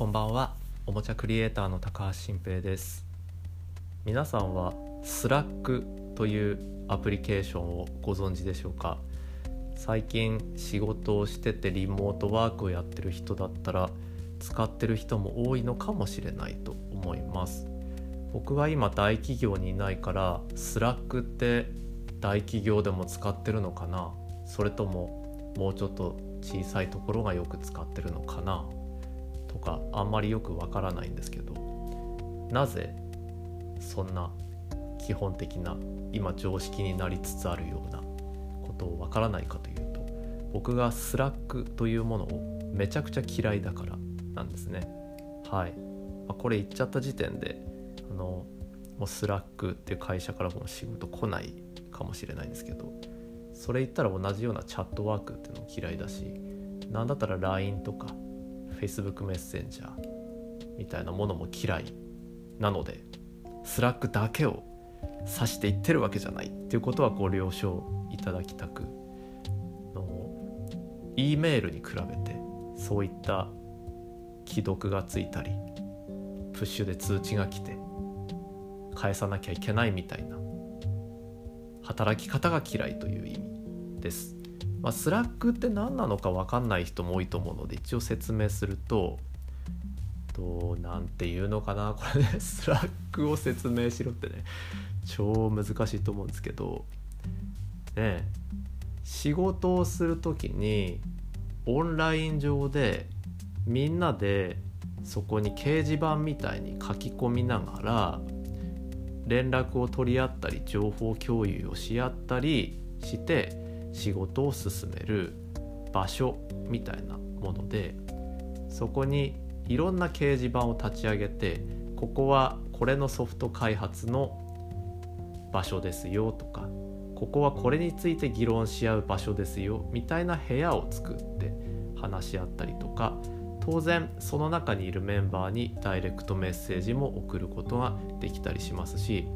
こんばんは。おもちゃクリエイターの高橋新平です。皆さんは Slack というアプリケーションをご存知でしょうか？最近仕事をしててリモートワークをやってる人だったら使ってる人も多いのかもしれないと思います。僕は今大企業にいないから Slack って大企業でも使ってるのかな？それとももうちょっと小さいところがよく使ってるのかな？とかあんまりよくわからないんですけどなぜそんな基本的な今常識になりつつあるようなことをわからないかというと僕が Slack というものをめちゃくちゃ嫌いだからなんですね。はい、ま、これ言っちゃった時点であのもう Slack っていう会社からも仕事来ないかもしれないんですけどそれ言ったら同じような Chatwork っていうのも嫌いだし何だったら LINE とか Facebook メッセンジャーみたいなものも嫌いなので Slack だけを指していってるわけじゃないっていうことはご了承いただきたくの E メールに比べてそういった既読がついたりプッシュで通知が来て返さなきゃいけないみたいな働き方が嫌いという意味です。まあ、 Slack って何なのか分かんない人も多いと思うので一応説明するとと何て言うのかなこれね Slack を説明しろってね超難しいと思うんですけどね仕事をする時にオンライン上でみんなでそこに掲示板みたいに書き込みながら連絡を取り合ったり情報共有をし合ったりして仕事を進める場所みたいなものでそこにいろんな掲示板を立ち上げてここはこれのソフト開発の場所ですよとかここはこれについて議論し合う場所ですよみたいな部屋を作って話し合ったりとか当然その中にいるメンバーにダイレクトメッセージも送ることができたりしますし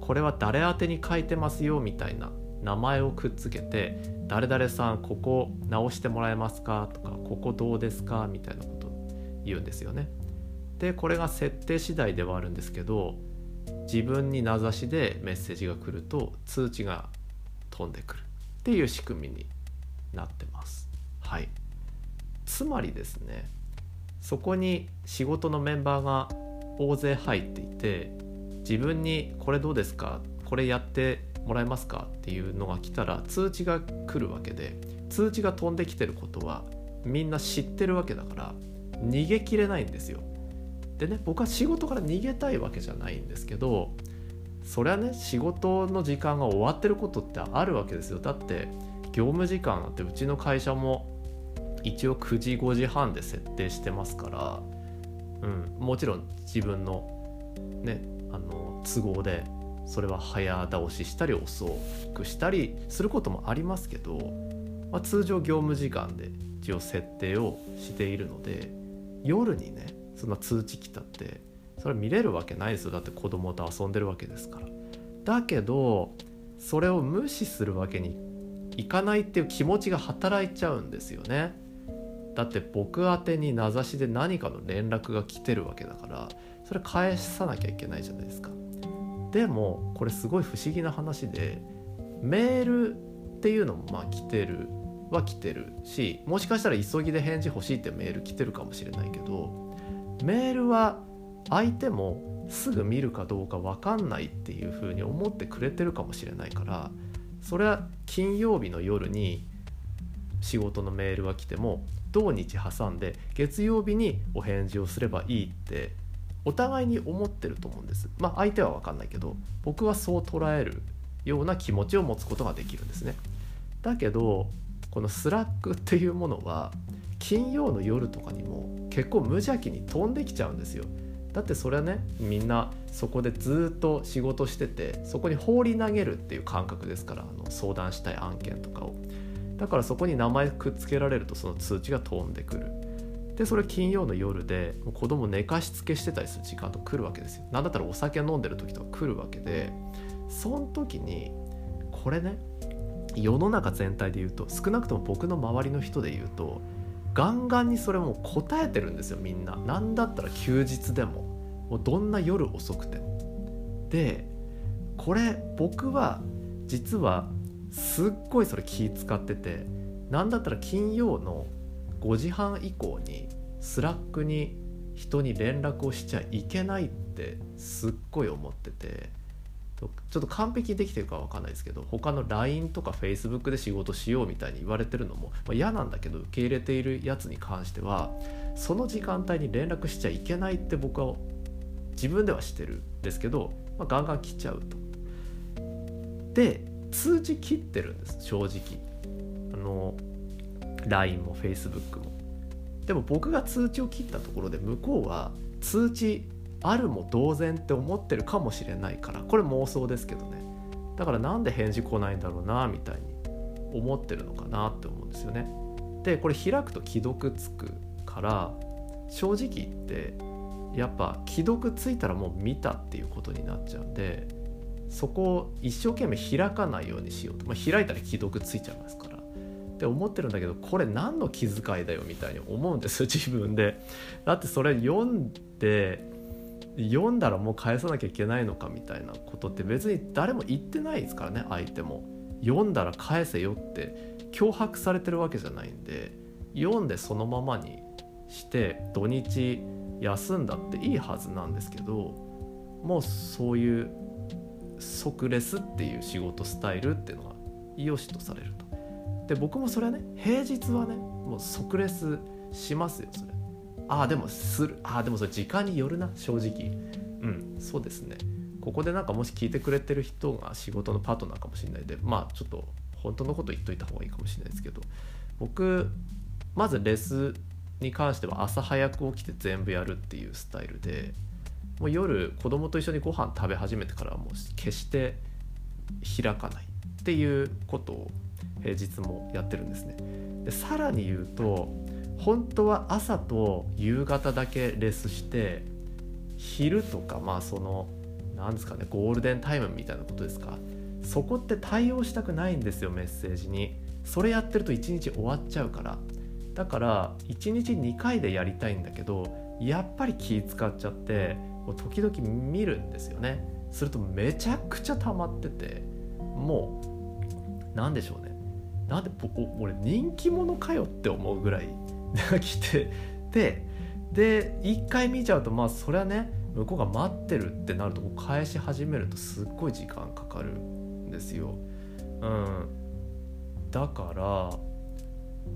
これは誰宛に書いてますよみたいな名前をくっつけて「誰々さんここ直してもらえますか?」とか「ここどうですか?」みたいなこと言うんですよね。でこれが設定次第ではあるんですけど自分に名指しでメッセージが来ると通知が飛んでくるっていう仕組みになってます。はい、つまりですねそこに仕事のメンバーが大勢入っていて自分に「これどうですかこれやってもらえますかっていうのが来たら通知が来るわけで通知が飛んできてることはみんな知ってるわけだから逃げきれないんですよ。でね僕は仕事から逃げたいわけじゃないんですけどそれはね仕事の時間が終わってることってあるわけですよ。だって業務時間なんてうちの会社も一応9時5時半で設定してますから、うん、もちろん自分のねあの都合でそれは早倒ししたり遅くしたりすることもありますけど、まあ、通常業務時間で一応設定をしているので夜にねそんな通知来たってそれ見れるわけないですよ。だって子供と遊んでるわけですから。だけどそれを無視するわけにいかないっていう気持ちが働いちゃうんですよね。だって僕宛てに名指しで何かの連絡が来てるわけだからそれ返さなきゃいけないじゃないですか。でもこれすごい不思議な話でメールっていうのもまあ来てるは来てるしもしかしたら急ぎで返事欲しいってメール来てるかもしれないけどメールは相手もすぐ見るかどうか分かんないっていうふうに思ってくれてるかもしれないからそれは金曜日の夜に仕事のメールが来ても土日挟んで月曜日にお返事をすればいいってお互いに思ってると思うんです。まあ相手は分かんないけど僕はそう捉えるような気持ちを持つことができるんですね。だけどこの Slack っていうものは金曜の夜とかにも結構無邪気に飛んできちゃうんですよ。だってそれはねみんなそこでずっと仕事しててそこに放り投げるっていう感覚ですからあの相談したい案件とかを。だからそこに名前くっつけられるとその通知が飛んでくる。でそれ金曜の夜で子供寝かしつけしてたりする時間と来るわけですよ。何だったらお酒飲んでる時とか来るわけでその時にこれね世の中全体で言うと少なくとも僕の周りの人で言うとガンガンにそれも答えてるんですよみんな。何だったら休日でも。もうどんな夜遅くて。もでこれ僕は実はすっごいそれ気使ってて何だったら金曜の5時半以降に Slack に人に連絡をしちゃいけないってすっごい思っててちょっと完璧にできてるかわかんないですけど他の LINE とか Facebook で仕事しようみたいに言われてるのも、まあ、嫌なんだけど受け入れているやつに関してはその時間帯に連絡しちゃいけないって僕は自分ではしてるんですけど、まあ、ガンガン切っちゃうと。で通知切ってるんです正直。あの LINE も Facebook も。でも僕が通知を切ったところで向こうは通知あるも同然って思ってるかもしれないからこれ妄想ですけどねだからなんで返事来ないんだろうなみたいに思ってるのかなって思うんですよね。でこれ開くと既読つくから正直言ってやっぱ既読ついたらもう見たっていうことになっちゃうんでそこを一生懸命開かないようにしようと、まあ、開いたら既読ついちゃいますからって思ってるんだけどこれ何の気遣いだよみたいに思うんです 自分で。だってそれ読んで読んだらもう返さなきゃいけないのかみたいなことって別に誰も言ってないですからね相手も読んだら返せよって脅迫されてるわけじゃないんで読んでそのままにして土日休んだっていいはずなんですけどもうそういう即レスっていう仕事スタイルっていうのが良しとされるとで僕もそれはね平日はねもう即レスしますよそれ。ああでもする。ああでもそれ時間によるな正直。うんそうですね。ここでなんかもし聞いてくれてる人が仕事のパートナーかもしれない。でまあちょっと本当のこと言っといた方がいいかもしれないですけど。僕まずレスに関しては朝早く起きて全部やるっていうスタイルでもう夜子供と一緒にご飯食べ始めてからはもう決して開かないっていうことを平日もやってるんですね。でさらに言うと本当は朝と夕方だけレスして昼とかまあその何ですかねゴールデンタイムみたいなことですか。そこって対応したくないんですよメッセージに。それやってると1日終わっちゃうから。だから1日2回でやりたいんだけどやっぱり気使っちゃって時々見るんですよね。するとめちゃくちゃ溜まっててもう何でしょうね。なんで俺人気者かよって思うぐらい 来てでで1回見ちゃうとまあそれはね向こうが待ってるってなると返し始めるとすっごい時間かかるんですよ。うん、だから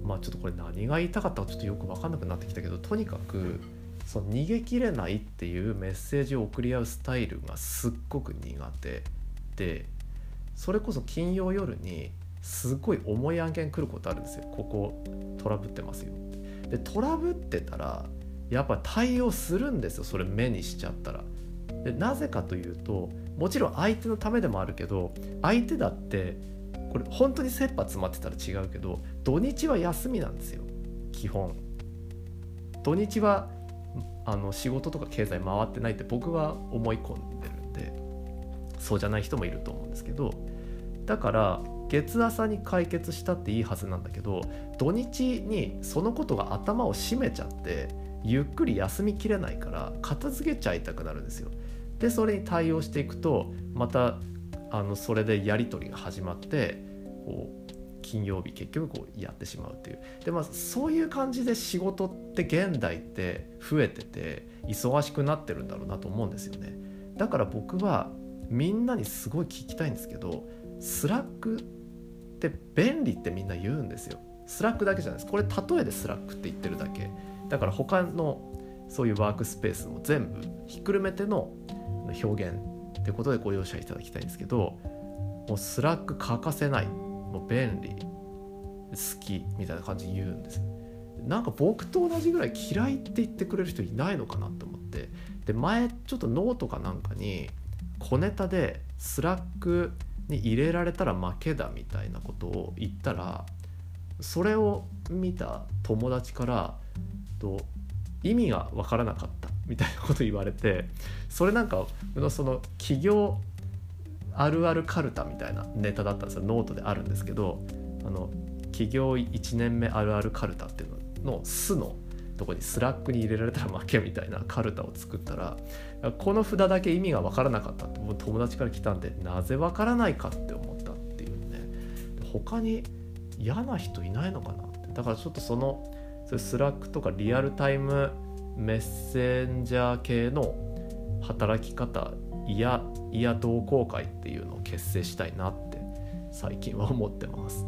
まあちょっとこれ何が言いたかったかちょっとよく分かんなくなってきたけどとにかくその逃げきれないっていうメッセージを送り合うスタイルがすっごく苦手でそれこそ金曜夜にすごい重い案件来ることあるんですよ。ここトラブってますよ。でトラブってたらやっぱ対応するんですよ。それ目にしちゃったら。でなぜかというともちろん相手のためでもあるけど相手だってこれ本当に切羽詰まってたら違うけど土日は休みなんですよ。基本。土日はあの仕事とか経済回ってないって僕は思い込んでるんでそうじゃない人もいると思うんですけどだから月朝に解決したっていいはずなんだけど土日にそのことが頭を占めちゃってゆっくり休みきれないから片付けちゃいたくなるんですよ。でそれに対応していくとまたあのそれでやり取りが始まってこう金曜日結局こうやってしまうっていうでまあそういう感じで仕事って現代って増えてて忙しくなってるんだろうなと思うんですよねだから僕はみんなにすごい聞きたいんですけど Slack って便利ってみんな言うんですよ。 Slack だけじゃないです。これ例えで Slack って言ってるだけ。だから他のそういうワークスペースも全部ひっくるめての表現ってことでご容赦いただきたいんですけどもう Slack 欠かせない。もう便利。好きみたいな感じに言うんです。なんか僕と同じぐらい嫌いって言ってくれる人いないのかなと思って。で前ちょっとノートかなんかに小ネタで Slack に入れられたら負けだみたいなことを言ったらそれを見た友達からと意味が分からなかったみたいなこと言われてそれなんかその起業あるあるカルタみたいなネタだったんですよ。ノートであるんですけどあの起業1年目あるあるカルタっていうの「す」のとこに Slack に入れられたら負けみたいなカルタを作ったらこの札だけ意味が分からなかったって友達から来たんでなぜ分からないかって思ったっていうね他に嫌な人いないのかなってだからちょっとそのそれ Slack とかリアルタイムメッセンジャー系の働き方いやいや同好会っていうのを結成したいなって最近は思ってます。